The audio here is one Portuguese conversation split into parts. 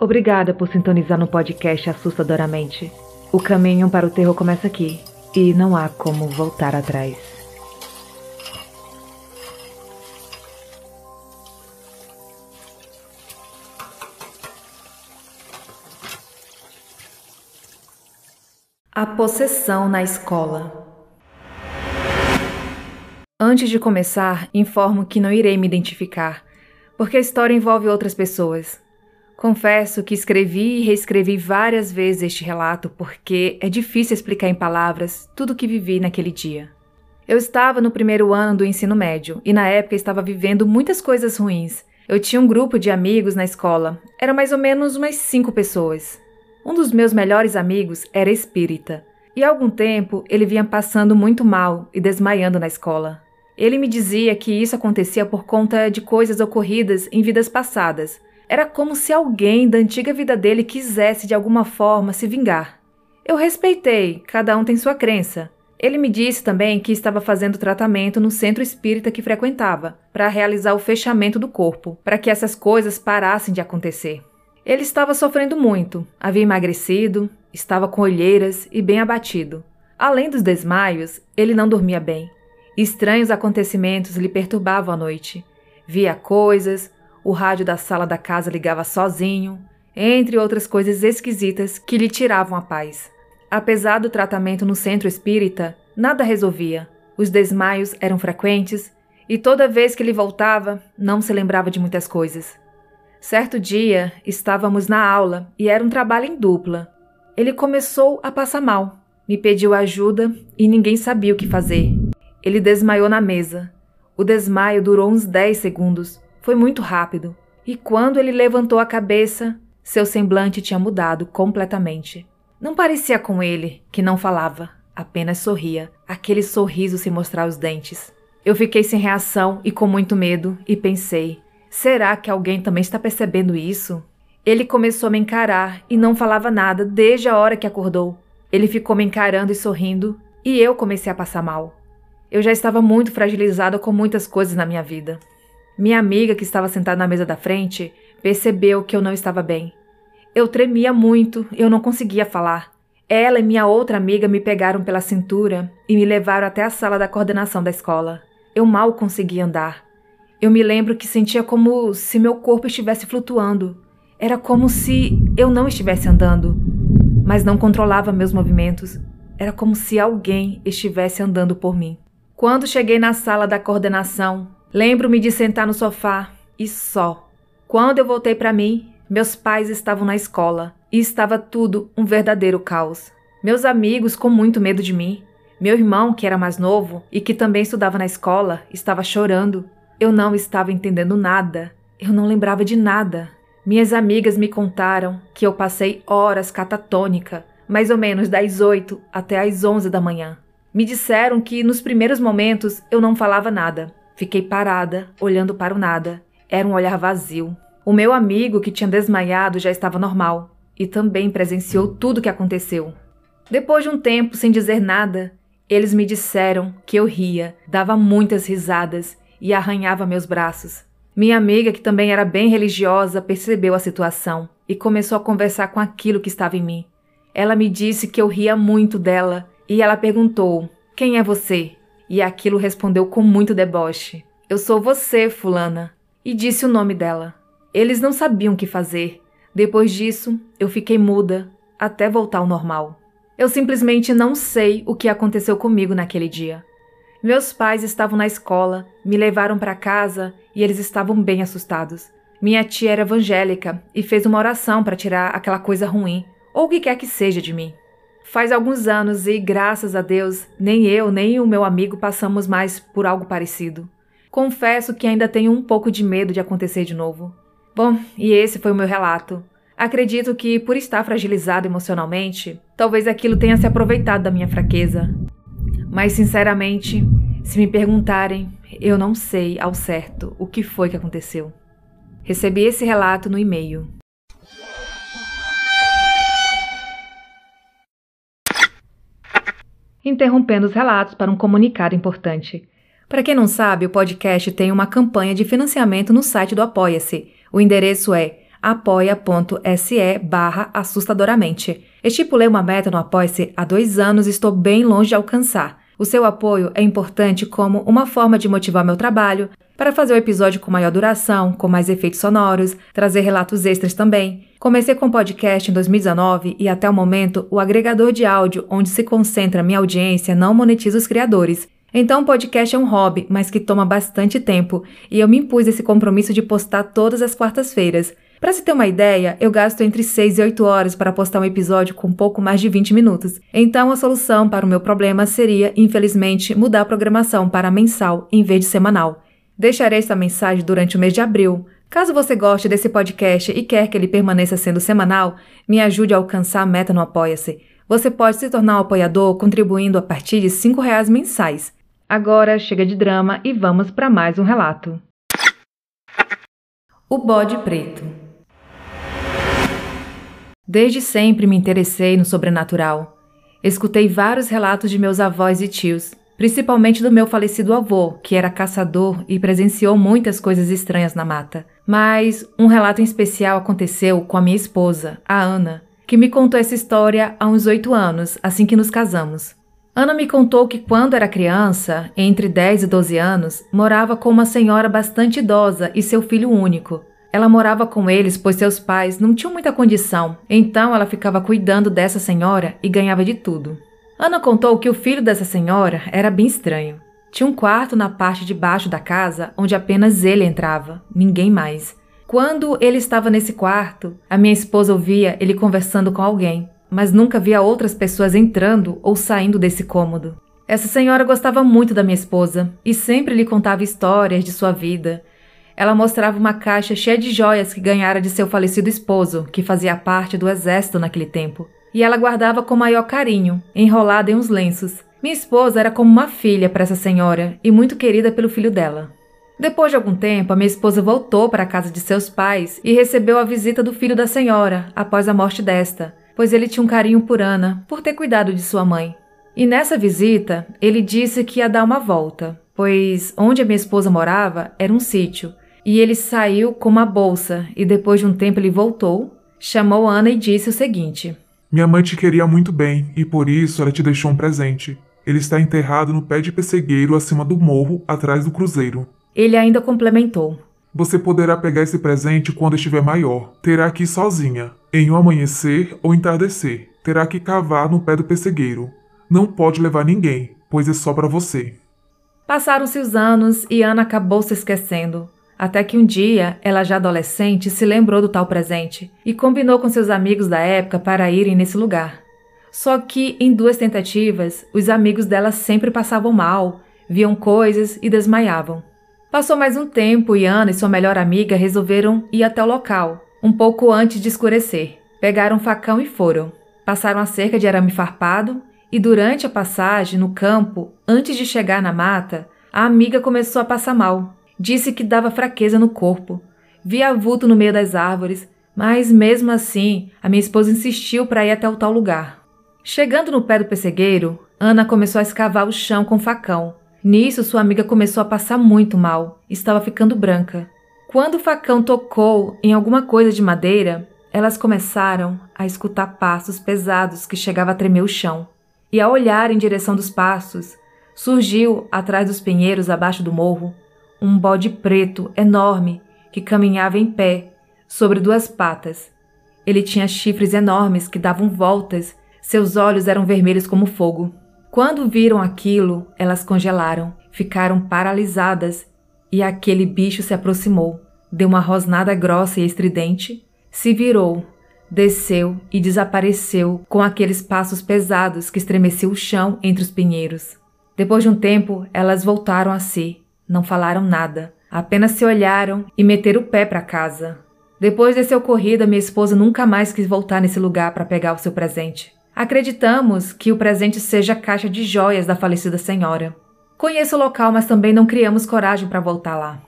Obrigada por sintonizar no podcast Assustadoramente. O caminho para o terror começa aqui e não há como voltar atrás. A possessão na escola. Antes de começar, informo que não irei me identificar, porque a história envolve outras pessoas. Confesso que escrevi e reescrevi várias vezes este relato porque é difícil explicar em palavras tudo o que vivi naquele dia. Eu estava no primeiro ano do ensino médio e na época estava vivendo muitas coisas ruins. Eu tinha um grupo de amigos na escola, eram mais ou menos umas cinco pessoas. Um dos meus melhores amigos era espírita e há algum tempo ele vinha passando muito mal e desmaiando na escola. Ele me dizia que isso acontecia por conta de coisas ocorridas em vidas passadas era como se alguém da antiga vida dele quisesse de alguma forma se vingar. Eu respeitei, cada um tem sua crença. Ele me disse também que estava fazendo tratamento no centro espírita que frequentava, para realizar o fechamento do corpo, para que essas coisas parassem de acontecer. Ele estava sofrendo muito, havia emagrecido, estava com olheiras e bem abatido. Além dos desmaios, ele não dormia bem. Estranhos acontecimentos lhe perturbavam a noite. Via coisas, o rádio da sala da casa ligava sozinho, entre outras coisas esquisitas que lhe tiravam a paz. Apesar do tratamento no centro espírita, nada resolvia. Os desmaios eram frequentes e toda vez que ele voltava, não se lembrava de muitas coisas. Certo dia, estávamos na aula e era um trabalho em dupla. Ele começou a passar mal, me pediu ajuda e ninguém sabia o que fazer. Ele desmaiou na mesa. O desmaio durou uns 10 segundos foi muito rápido, e quando ele levantou a cabeça, seu semblante tinha mudado completamente. Não parecia com ele, que não falava, apenas sorria, aquele sorriso sem mostrar os dentes. Eu fiquei sem reação e com muito medo e pensei: será que alguém também está percebendo isso? Ele começou a me encarar e não falava nada desde a hora que acordou. Ele ficou me encarando e sorrindo, e eu comecei a passar mal. Eu já estava muito fragilizada com muitas coisas na minha vida. Minha amiga, que estava sentada na mesa da frente, percebeu que eu não estava bem. Eu tremia muito, eu não conseguia falar. Ela e minha outra amiga me pegaram pela cintura e me levaram até a sala da coordenação da escola. Eu mal conseguia andar. Eu me lembro que sentia como se meu corpo estivesse flutuando. Era como se eu não estivesse andando, mas não controlava meus movimentos. Era como se alguém estivesse andando por mim. Quando cheguei na sala da coordenação, Lembro-me de sentar no sofá e só. Quando eu voltei para mim, meus pais estavam na escola e estava tudo um verdadeiro caos. Meus amigos com muito medo de mim. Meu irmão, que era mais novo e que também estudava na escola, estava chorando. Eu não estava entendendo nada. Eu não lembrava de nada. Minhas amigas me contaram que eu passei horas catatônica, mais ou menos das 8 até as 11 da manhã. Me disseram que nos primeiros momentos eu não falava nada, Fiquei parada, olhando para o nada. Era um olhar vazio. O meu amigo, que tinha desmaiado, já estava normal e também presenciou tudo o que aconteceu. Depois de um tempo sem dizer nada, eles me disseram que eu ria, dava muitas risadas e arranhava meus braços. Minha amiga, que também era bem religiosa, percebeu a situação e começou a conversar com aquilo que estava em mim. Ela me disse que eu ria muito dela e ela perguntou: Quem é você? E aquilo respondeu com muito deboche: Eu sou você, Fulana. E disse o nome dela. Eles não sabiam o que fazer. Depois disso, eu fiquei muda até voltar ao normal. Eu simplesmente não sei o que aconteceu comigo naquele dia. Meus pais estavam na escola, me levaram para casa e eles estavam bem assustados. Minha tia era evangélica e fez uma oração para tirar aquela coisa ruim, ou o que quer que seja de mim. Faz alguns anos e, graças a Deus, nem eu nem o meu amigo passamos mais por algo parecido. Confesso que ainda tenho um pouco de medo de acontecer de novo. Bom, e esse foi o meu relato. Acredito que, por estar fragilizado emocionalmente, talvez aquilo tenha se aproveitado da minha fraqueza. Mas, sinceramente, se me perguntarem, eu não sei ao certo o que foi que aconteceu. Recebi esse relato no e-mail. Interrompendo os relatos para um comunicado importante. Para quem não sabe, o podcast tem uma campanha de financiamento no site do Apoia-se. O endereço é apoia.se barra assustadoramente. Estipulei uma meta no Apoia-se há dois anos e estou bem longe de alcançar. O seu apoio é importante como uma forma de motivar meu trabalho, para fazer o episódio com maior duração, com mais efeitos sonoros, trazer relatos extras também. Comecei com podcast em 2019 e até o momento o agregador de áudio onde se concentra minha audiência não monetiza os criadores. Então o podcast é um hobby, mas que toma bastante tempo, e eu me impus esse compromisso de postar todas as quartas-feiras. Para se ter uma ideia, eu gasto entre 6 e 8 horas para postar um episódio com pouco mais de 20 minutos. Então a solução para o meu problema seria, infelizmente, mudar a programação para mensal em vez de semanal. Deixarei esta mensagem durante o mês de abril. Caso você goste desse podcast e quer que ele permaneça sendo semanal, me ajude a alcançar a meta no Apoia-se. Você pode se tornar um apoiador contribuindo a partir de R$ reais mensais. Agora chega de drama e vamos para mais um relato. O bode preto. Desde sempre me interessei no sobrenatural. Escutei vários relatos de meus avós e tios, principalmente do meu falecido avô, que era caçador e presenciou muitas coisas estranhas na mata. Mas um relato em especial aconteceu com a minha esposa, a Ana, que me contou essa história há uns oito anos, assim que nos casamos. Ana me contou que quando era criança, entre 10 e 12 anos, morava com uma senhora bastante idosa e seu filho único. Ela morava com eles pois seus pais não tinham muita condição, então ela ficava cuidando dessa senhora e ganhava de tudo. Ana contou que o filho dessa senhora era bem estranho. Tinha um quarto na parte de baixo da casa onde apenas ele entrava, ninguém mais. Quando ele estava nesse quarto, a minha esposa ouvia ele conversando com alguém, mas nunca via outras pessoas entrando ou saindo desse cômodo. Essa senhora gostava muito da minha esposa e sempre lhe contava histórias de sua vida. Ela mostrava uma caixa cheia de joias que ganhara de seu falecido esposo, que fazia parte do exército naquele tempo e ela guardava com maior carinho, enrolada em uns lenços. Minha esposa era como uma filha para essa senhora e muito querida pelo filho dela. Depois de algum tempo, a minha esposa voltou para a casa de seus pais e recebeu a visita do filho da senhora após a morte desta, pois ele tinha um carinho por Ana por ter cuidado de sua mãe. E nessa visita, ele disse que ia dar uma volta, pois onde a minha esposa morava era um sítio, e ele saiu com uma bolsa e depois de um tempo ele voltou, chamou Ana e disse o seguinte: minha mãe te queria muito bem e por isso ela te deixou um presente. Ele está enterrado no pé de pessegueiro acima do morro, atrás do cruzeiro. Ele ainda complementou. Você poderá pegar esse presente quando estiver maior. Terá que ir sozinha, em um amanhecer ou entardecer. Terá que cavar no pé do pessegueiro. Não pode levar ninguém, pois é só para você. Passaram-se os anos e Ana acabou se esquecendo. Até que um dia, ela já adolescente, se lembrou do tal presente e combinou com seus amigos da época para irem nesse lugar. Só que, em duas tentativas, os amigos dela sempre passavam mal, viam coisas e desmaiavam. Passou mais um tempo e Ana e sua melhor amiga resolveram ir até o local, um pouco antes de escurecer. Pegaram um facão e foram. Passaram a cerca de arame farpado e, durante a passagem no campo, antes de chegar na mata, a amiga começou a passar mal Disse que dava fraqueza no corpo. Via vulto no meio das árvores, mas mesmo assim, a minha esposa insistiu para ir até o tal lugar. Chegando no pé do pessegueiro, Ana começou a escavar o chão com facão. Nisso, sua amiga começou a passar muito mal, estava ficando branca. Quando o facão tocou em alguma coisa de madeira, elas começaram a escutar passos pesados que chegavam a tremer o chão. E ao olhar em direção dos passos, surgiu, atrás dos pinheiros abaixo do morro, um bode preto enorme que caminhava em pé, sobre duas patas. Ele tinha chifres enormes que davam voltas, seus olhos eram vermelhos como fogo. Quando viram aquilo, elas congelaram, ficaram paralisadas e aquele bicho se aproximou, deu uma rosnada grossa e estridente, se virou, desceu e desapareceu com aqueles passos pesados que estremeciam o chão entre os pinheiros. Depois de um tempo, elas voltaram a si não falaram nada, apenas se olharam e meteram o pé para casa. Depois desse ocorrido, minha esposa nunca mais quis voltar nesse lugar para pegar o seu presente. Acreditamos que o presente seja a caixa de joias da falecida senhora. Conheço o local, mas também não criamos coragem para voltar lá.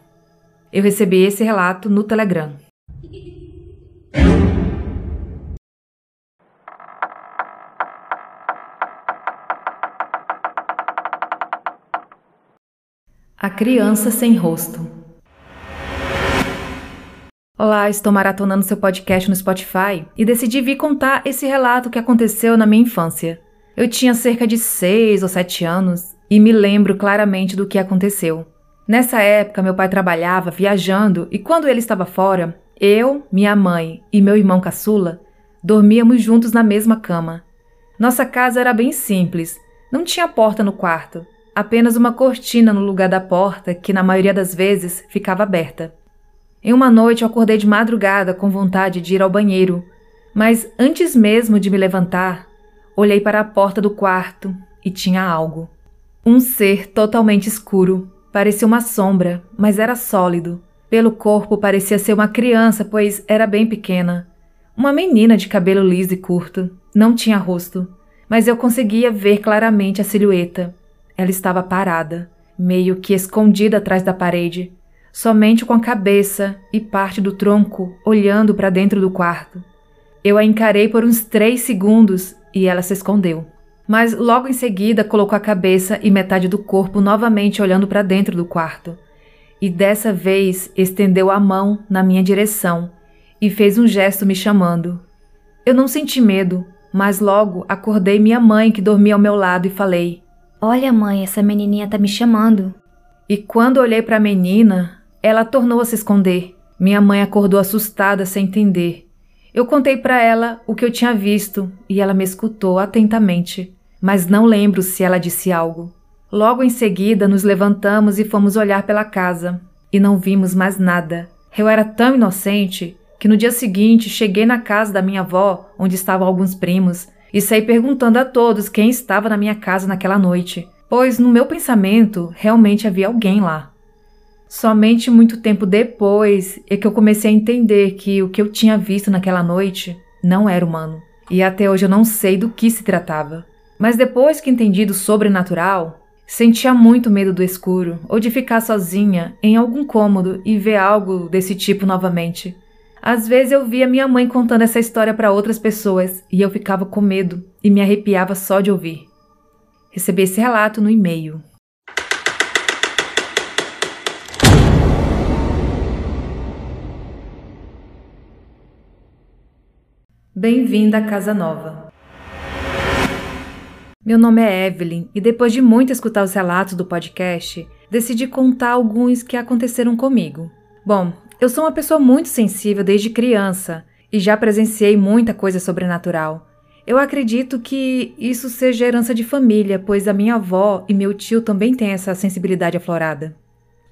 Eu recebi esse relato no Telegram. A criança sem rosto. Olá, estou maratonando seu podcast no Spotify e decidi vir contar esse relato que aconteceu na minha infância. Eu tinha cerca de 6 ou 7 anos e me lembro claramente do que aconteceu. Nessa época, meu pai trabalhava viajando e quando ele estava fora, eu, minha mãe e meu irmão caçula dormíamos juntos na mesma cama. Nossa casa era bem simples, não tinha porta no quarto, apenas uma cortina no lugar da porta que, na maioria das vezes, ficava aberta. Em uma noite eu acordei de madrugada com vontade de ir ao banheiro, mas antes mesmo de me levantar, olhei para a porta do quarto e tinha algo. Um ser totalmente escuro. Parecia uma sombra, mas era sólido. Pelo corpo parecia ser uma criança, pois era bem pequena. Uma menina de cabelo liso e curto. Não tinha rosto, mas eu conseguia ver claramente a silhueta. Ela estava parada, meio que escondida atrás da parede, somente com a cabeça e parte do tronco olhando para dentro do quarto. Eu a encarei por uns três segundos e ela se escondeu. Mas logo em seguida colocou a cabeça e metade do corpo novamente olhando para dentro do quarto. E dessa vez estendeu a mão na minha direção e fez um gesto me chamando. Eu não senti medo, mas logo acordei minha mãe que dormia ao meu lado e falei: Olha, mãe, essa menininha tá me chamando. E quando olhei para a menina, ela tornou a se esconder. Minha mãe acordou assustada, sem entender. Eu contei para ela o que eu tinha visto e ela me escutou atentamente, mas não lembro se ela disse algo. Logo em seguida, nos levantamos e fomos olhar pela casa e não vimos mais nada. Eu era tão inocente que no dia seguinte cheguei na casa da minha avó, onde estavam alguns primos, e saí perguntando a todos quem estava na minha casa naquela noite, pois no meu pensamento realmente havia alguém lá. Somente muito tempo depois é que eu comecei a entender que o que eu tinha visto naquela noite não era humano. E até hoje eu não sei do que se tratava. Mas depois que entendi do sobrenatural, sentia muito medo do escuro ou de ficar sozinha em algum cômodo e ver algo desse tipo novamente. Às vezes eu via minha mãe contando essa história para outras pessoas e eu ficava com medo e me arrepiava só de ouvir. Recebi esse relato no e-mail. Bem-vinda à Casa Nova. Meu nome é Evelyn e depois de muito escutar os relatos do podcast, decidi contar alguns que aconteceram comigo. Bom, eu sou uma pessoa muito sensível desde criança e já presenciei muita coisa sobrenatural. Eu acredito que isso seja herança de família, pois a minha avó e meu tio também têm essa sensibilidade aflorada.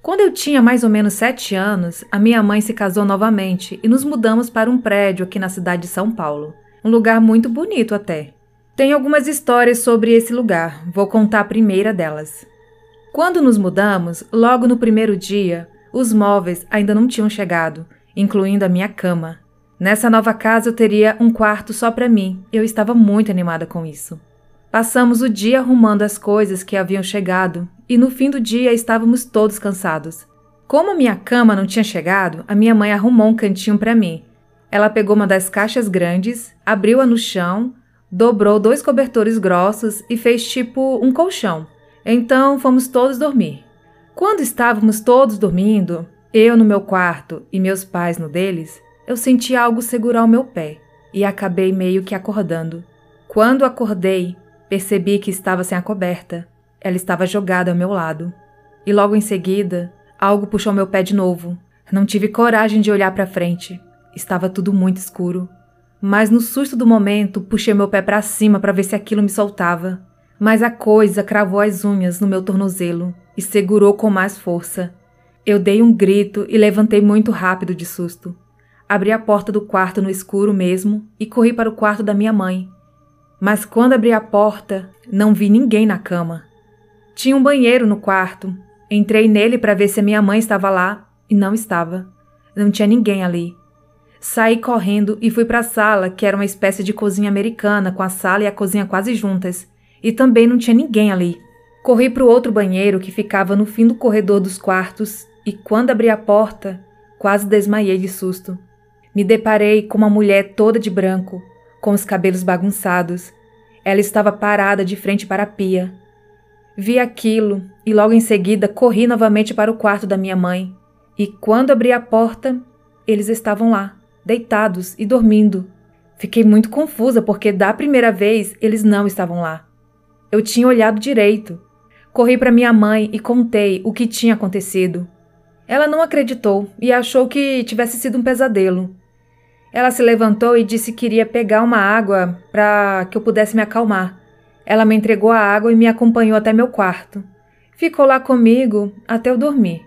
Quando eu tinha mais ou menos sete anos, a minha mãe se casou novamente e nos mudamos para um prédio aqui na cidade de São Paulo. Um lugar muito bonito até. Tem algumas histórias sobre esse lugar, vou contar a primeira delas. Quando nos mudamos, logo no primeiro dia, os móveis ainda não tinham chegado, incluindo a minha cama. Nessa nova casa eu teria um quarto só para mim eu estava muito animada com isso. Passamos o dia arrumando as coisas que haviam chegado e no fim do dia estávamos todos cansados. Como minha cama não tinha chegado, a minha mãe arrumou um cantinho para mim. Ela pegou uma das caixas grandes, abriu-a no chão, dobrou dois cobertores grossos e fez tipo um colchão. Então fomos todos dormir. Quando estávamos todos dormindo, eu no meu quarto e meus pais no deles, eu senti algo segurar o meu pé e acabei meio que acordando. Quando acordei, percebi que estava sem a coberta ela estava jogada ao meu lado. E logo em seguida, algo puxou meu pé de novo. Não tive coragem de olhar para frente. Estava tudo muito escuro. Mas no susto do momento, puxei meu pé para cima para ver se aquilo me soltava. Mas a coisa cravou as unhas no meu tornozelo e segurou com mais força. Eu dei um grito e levantei muito rápido de susto. Abri a porta do quarto no escuro mesmo e corri para o quarto da minha mãe. Mas quando abri a porta, não vi ninguém na cama. Tinha um banheiro no quarto. Entrei nele para ver se a minha mãe estava lá e não estava. Não tinha ninguém ali. Saí correndo e fui para a sala, que era uma espécie de cozinha americana, com a sala e a cozinha quase juntas, e também não tinha ninguém ali. Corri para o outro banheiro que ficava no fim do corredor dos quartos e quando abri a porta, quase desmaiei de susto. Me deparei com uma mulher toda de branco, com os cabelos bagunçados. Ela estava parada de frente para a pia, Vi aquilo e logo em seguida corri novamente para o quarto da minha mãe. E quando abri a porta, eles estavam lá, deitados e dormindo. Fiquei muito confusa porque da primeira vez eles não estavam lá. Eu tinha olhado direito. Corri para minha mãe e contei o que tinha acontecido. Ela não acreditou e achou que tivesse sido um pesadelo. Ela se levantou e disse que iria pegar uma água para que eu pudesse me acalmar. Ela me entregou a água e me acompanhou até meu quarto. Ficou lá comigo até eu dormir.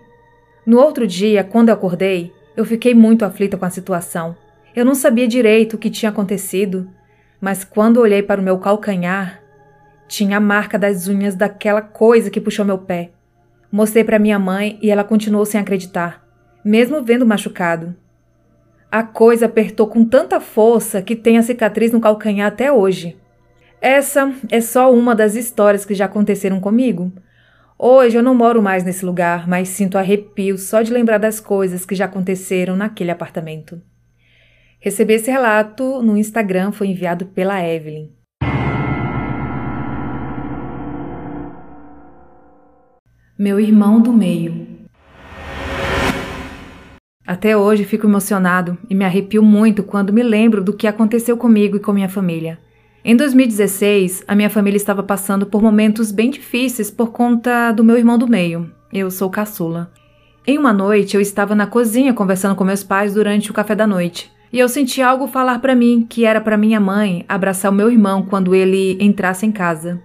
No outro dia, quando eu acordei, eu fiquei muito aflita com a situação. Eu não sabia direito o que tinha acontecido, mas quando olhei para o meu calcanhar, tinha a marca das unhas daquela coisa que puxou meu pé. Mostrei para minha mãe e ela continuou sem acreditar, mesmo vendo machucado. A coisa apertou com tanta força que tem a cicatriz no calcanhar até hoje. Essa é só uma das histórias que já aconteceram comigo. Hoje eu não moro mais nesse lugar, mas sinto arrepio só de lembrar das coisas que já aconteceram naquele apartamento. Recebi esse relato no Instagram, foi enviado pela Evelyn. Meu irmão do meio. Até hoje fico emocionado e me arrepio muito quando me lembro do que aconteceu comigo e com minha família. Em 2016, a minha família estava passando por momentos bem difíceis por conta do meu irmão do meio. Eu sou caçula. Em uma noite, eu estava na cozinha conversando com meus pais durante o café da noite, e eu senti algo falar para mim que era para minha mãe abraçar o meu irmão quando ele entrasse em casa.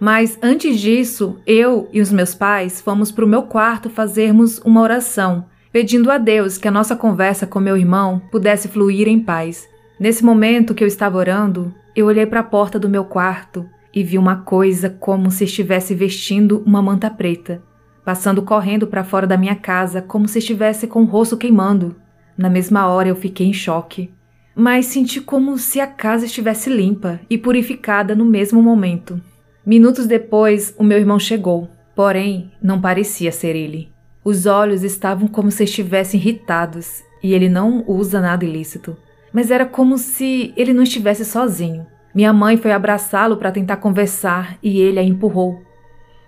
Mas antes disso, eu e os meus pais fomos para o meu quarto fazermos uma oração, pedindo a Deus que a nossa conversa com meu irmão pudesse fluir em paz. Nesse momento que eu estava orando, eu olhei para a porta do meu quarto e vi uma coisa como se estivesse vestindo uma manta preta, passando correndo para fora da minha casa como se estivesse com o rosto queimando. Na mesma hora eu fiquei em choque, mas senti como se a casa estivesse limpa e purificada no mesmo momento. Minutos depois, o meu irmão chegou, porém não parecia ser ele. Os olhos estavam como se estivessem irritados e ele não usa nada ilícito mas era como se ele não estivesse sozinho. Minha mãe foi abraçá-lo para tentar conversar e ele a empurrou.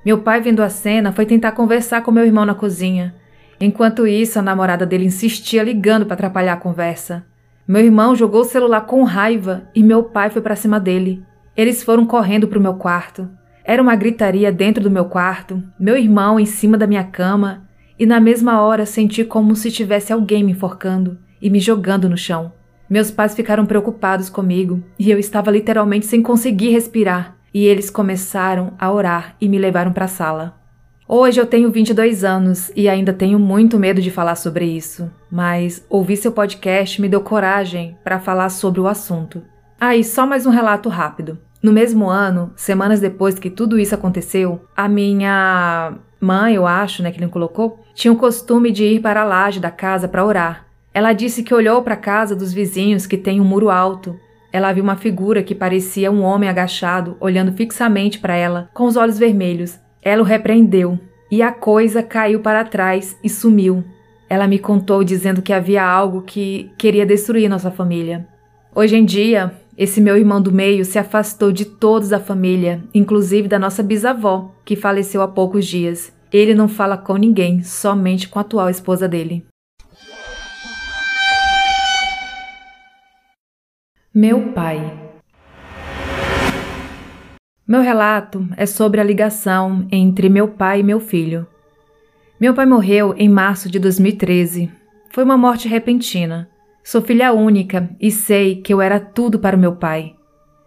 Meu pai, vendo a cena, foi tentar conversar com meu irmão na cozinha. Enquanto isso, a namorada dele insistia ligando para atrapalhar a conversa. Meu irmão jogou o celular com raiva e meu pai foi para cima dele. Eles foram correndo para o meu quarto. Era uma gritaria dentro do meu quarto, meu irmão em cima da minha cama, e na mesma hora senti como se tivesse alguém me enforcando e me jogando no chão. Meus pais ficaram preocupados comigo e eu estava literalmente sem conseguir respirar. E eles começaram a orar e me levaram para a sala. Hoje eu tenho 22 anos e ainda tenho muito medo de falar sobre isso, mas ouvir seu podcast me deu coragem para falar sobre o assunto. Ah, e só mais um relato rápido. No mesmo ano, semanas depois que tudo isso aconteceu, a minha mãe, eu acho, né, que ele colocou, tinha o costume de ir para a laje da casa para orar. Ela disse que olhou para a casa dos vizinhos que tem um muro alto. Ela viu uma figura que parecia um homem agachado, olhando fixamente para ela, com os olhos vermelhos. Ela o repreendeu, e a coisa caiu para trás e sumiu. Ela me contou dizendo que havia algo que queria destruir nossa família. Hoje em dia, esse meu irmão do meio se afastou de todos da família, inclusive da nossa bisavó, que faleceu há poucos dias. Ele não fala com ninguém, somente com a atual esposa dele. Meu pai. Meu relato é sobre a ligação entre meu pai e meu filho. Meu pai morreu em março de 2013. Foi uma morte repentina. Sou filha única e sei que eu era tudo para o meu pai.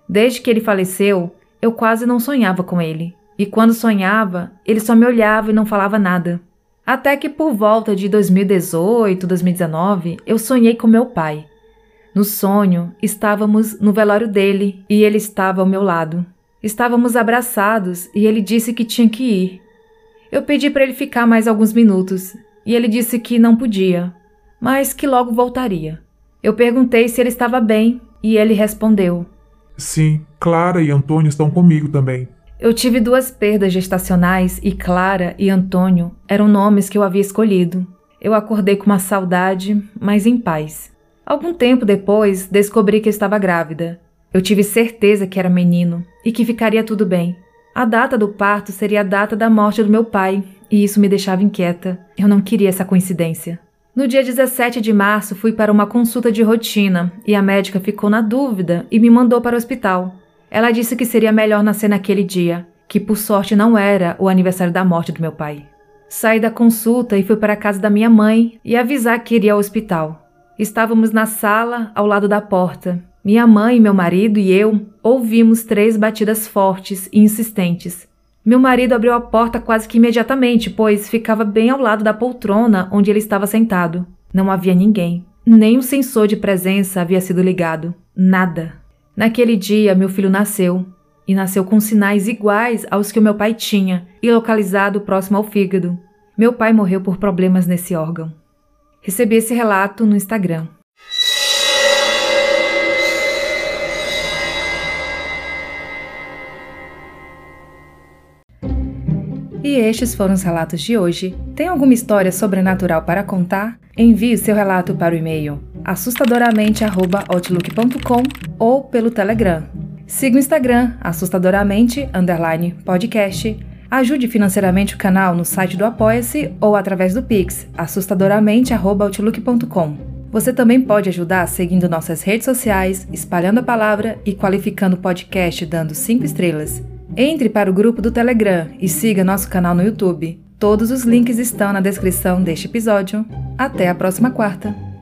Desde que ele faleceu, eu quase não sonhava com ele. E quando sonhava, ele só me olhava e não falava nada. Até que por volta de 2018, 2019, eu sonhei com meu pai. No sonho, estávamos no velório dele e ele estava ao meu lado. Estávamos abraçados e ele disse que tinha que ir. Eu pedi para ele ficar mais alguns minutos e ele disse que não podia, mas que logo voltaria. Eu perguntei se ele estava bem e ele respondeu: Sim, Clara e Antônio estão comigo também. Eu tive duas perdas gestacionais e Clara e Antônio eram nomes que eu havia escolhido. Eu acordei com uma saudade, mas em paz. Algum tempo depois, descobri que estava grávida. Eu tive certeza que era menino e que ficaria tudo bem. A data do parto seria a data da morte do meu pai, e isso me deixava inquieta. Eu não queria essa coincidência. No dia 17 de março, fui para uma consulta de rotina e a médica ficou na dúvida e me mandou para o hospital. Ela disse que seria melhor nascer naquele dia, que por sorte não era o aniversário da morte do meu pai. Saí da consulta e fui para a casa da minha mãe e avisar que iria ao hospital. Estávamos na sala, ao lado da porta. Minha mãe, meu marido e eu ouvimos três batidas fortes e insistentes. Meu marido abriu a porta quase que imediatamente, pois ficava bem ao lado da poltrona onde ele estava sentado. Não havia ninguém. Nem o sensor de presença havia sido ligado. Nada. Naquele dia, meu filho nasceu. E nasceu com sinais iguais aos que o meu pai tinha e localizado próximo ao fígado. Meu pai morreu por problemas nesse órgão. Recebi esse relato no Instagram. E estes foram os relatos de hoje. Tem alguma história sobrenatural para contar? Envie seu relato para o e-mail assustadoramente@outlook.com ou pelo Telegram. Siga o Instagram assustadoramente podcast. Ajude financeiramente o canal no site do Apoia-se ou através do Pix assustadoramente@outlook.com. Você também pode ajudar seguindo nossas redes sociais, espalhando a palavra e qualificando o podcast dando 5 estrelas. Entre para o grupo do Telegram e siga nosso canal no YouTube. Todos os links estão na descrição deste episódio. Até a próxima quarta!